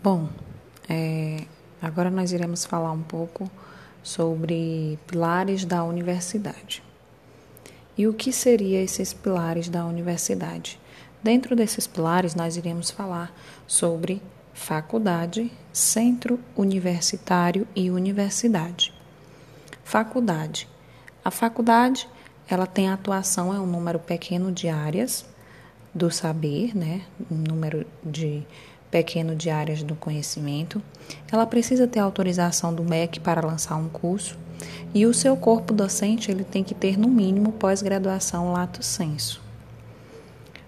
Bom, é, agora nós iremos falar um pouco sobre pilares da universidade. E o que seriam esses pilares da universidade? Dentro desses pilares, nós iremos falar sobre faculdade, centro universitário e universidade. Faculdade. A faculdade, ela tem atuação é um número pequeno de áreas do saber, né? Um número de pequeno de áreas do conhecimento. Ela precisa ter autorização do MEC para lançar um curso e o seu corpo docente ele tem que ter no mínimo pós-graduação lato sensu.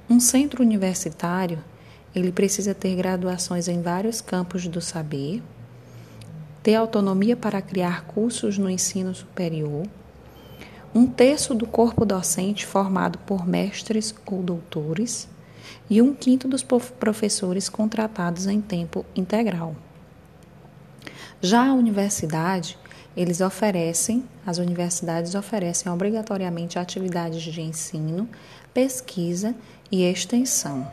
Um centro universitário ele precisa ter graduações em vários campos do saber, ter autonomia para criar cursos no ensino superior, um terço do corpo docente formado por mestres ou doutores e um quinto dos professores contratados em tempo integral. Já a universidade, eles oferecem, as universidades oferecem obrigatoriamente atividades de ensino, pesquisa e extensão.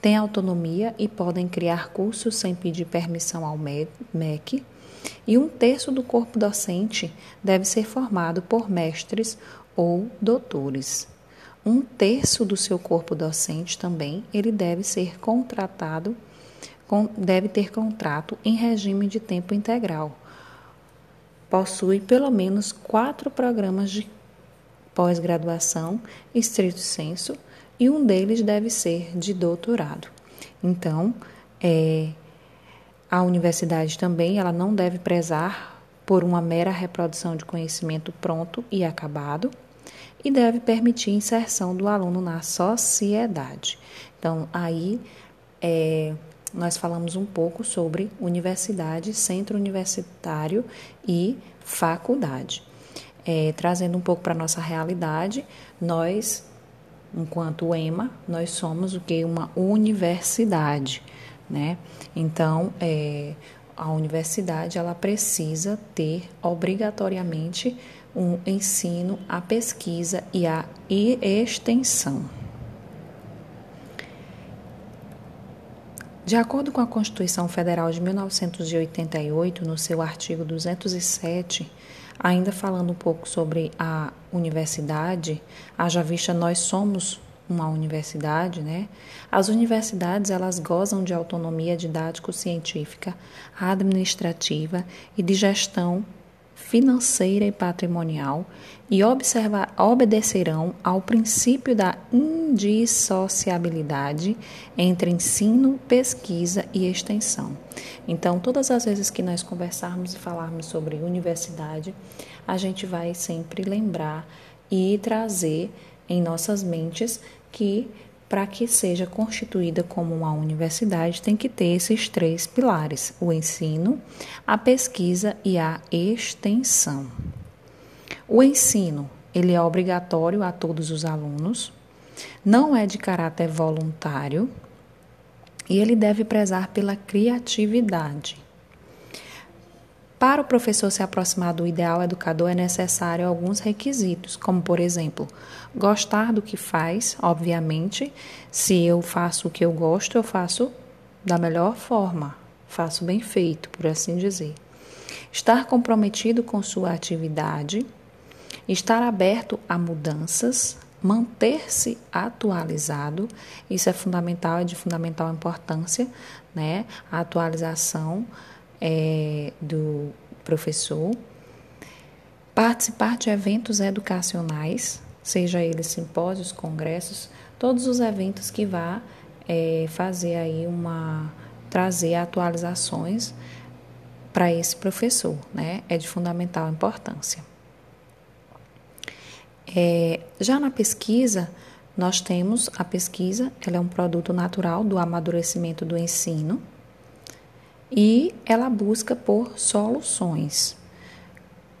Têm autonomia e podem criar cursos sem pedir permissão ao MEC, e um terço do corpo docente deve ser formado por mestres ou doutores um terço do seu corpo docente também ele deve ser contratado, deve ter contrato em regime de tempo integral. Possui pelo menos quatro programas de pós-graduação, estrito senso, e um deles deve ser de doutorado. Então, é, a universidade também ela não deve prezar por uma mera reprodução de conhecimento pronto e acabado, e deve permitir inserção do aluno na sociedade. Então, aí é, nós falamos um pouco sobre universidade, centro universitário e faculdade. É, trazendo um pouco para a nossa realidade, nós, enquanto EMA, nós somos o que? Uma universidade, né? Então, é, a universidade, ela precisa ter obrigatoriamente um ensino, a pesquisa e a extensão. De acordo com a Constituição Federal de 1988, no seu artigo 207, ainda falando um pouco sobre a universidade, haja vista nós somos uma universidade, né? As universidades elas gozam de autonomia didático-científica, administrativa e de gestão financeira e patrimonial e obedecerão ao princípio da indissociabilidade entre ensino, pesquisa e extensão. Então, todas as vezes que nós conversarmos e falarmos sobre universidade, a gente vai sempre lembrar e trazer em nossas mentes que para que seja constituída como uma universidade, tem que ter esses três pilares: o ensino, a pesquisa e a extensão. O ensino, ele é obrigatório a todos os alunos, não é de caráter voluntário e ele deve prezar pela criatividade. Para o professor se aproximar do ideal educador é necessário alguns requisitos, como por exemplo, gostar do que faz, obviamente. Se eu faço o que eu gosto, eu faço da melhor forma, faço bem feito, por assim dizer. Estar comprometido com sua atividade, estar aberto a mudanças, manter-se atualizado, isso é fundamental, é de fundamental importância, né? A atualização é, do professor, participar de eventos educacionais, seja eles simpósios, congressos, todos os eventos que vá é, fazer aí uma trazer atualizações para esse professor, né? É de fundamental importância. É, já na pesquisa, nós temos a pesquisa, ela é um produto natural do amadurecimento do ensino, e ela busca por soluções.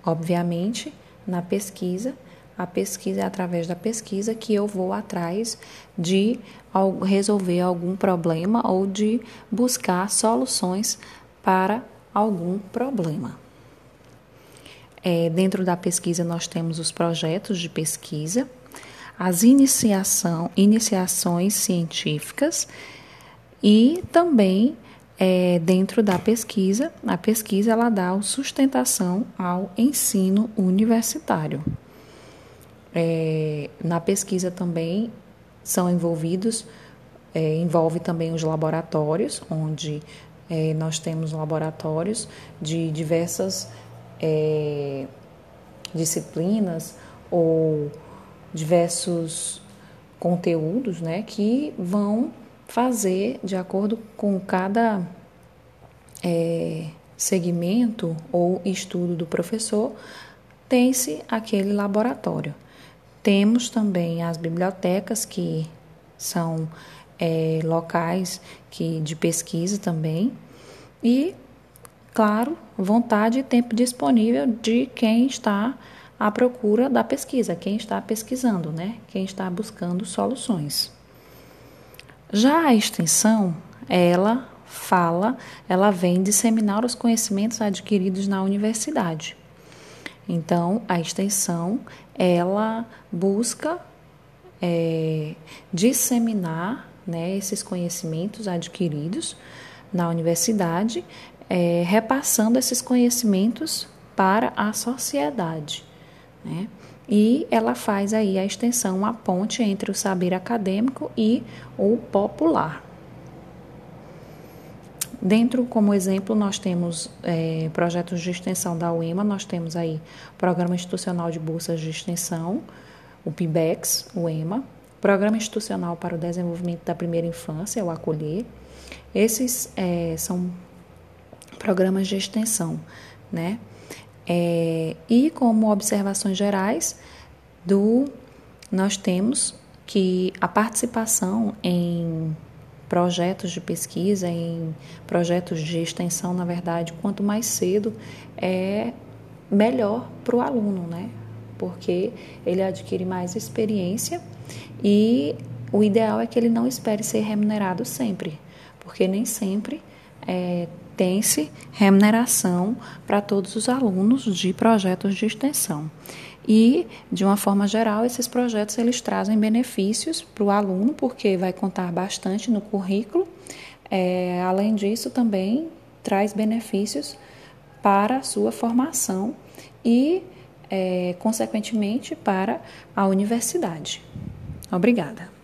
Obviamente, na pesquisa, a pesquisa é através da pesquisa que eu vou atrás de resolver algum problema ou de buscar soluções para algum problema. É, dentro da pesquisa, nós temos os projetos de pesquisa, as iniciação, iniciações científicas e também é, dentro da pesquisa, a pesquisa ela dá sustentação ao ensino universitário. É, na pesquisa também são envolvidos, é, envolve também os laboratórios, onde é, nós temos laboratórios de diversas é, disciplinas ou diversos conteúdos né, que vão fazer de acordo com cada é, segmento ou estudo do professor, tem-se aquele laboratório. Temos também as bibliotecas, que são é, locais que, de pesquisa também, e, claro, vontade e tempo disponível de quem está à procura da pesquisa, quem está pesquisando, né? quem está buscando soluções. Já a extensão, ela fala, ela vem disseminar os conhecimentos adquiridos na universidade. Então, a extensão, ela busca é, disseminar né, esses conhecimentos adquiridos na universidade, é, repassando esses conhecimentos para a sociedade. Né? E ela faz aí a extensão, a ponte entre o saber acadêmico e o popular. Dentro, como exemplo, nós temos é, projetos de extensão da UEMA, nós temos aí Programa Institucional de Bolsas de Extensão, o PIBEX, o EMA, Programa Institucional para o Desenvolvimento da Primeira Infância, o ACOLHER. Esses é, são programas de extensão, né? É, e como observações gerais, do nós temos que a participação em projetos de pesquisa, em projetos de extensão, na verdade, quanto mais cedo é melhor para o aluno, né? Porque ele adquire mais experiência e o ideal é que ele não espere ser remunerado sempre, porque nem sempre é, tem-se remuneração para todos os alunos de projetos de extensão. E, de uma forma geral, esses projetos eles trazem benefícios para o aluno, porque vai contar bastante no currículo. É, além disso, também traz benefícios para a sua formação e, é, consequentemente, para a universidade. Obrigada.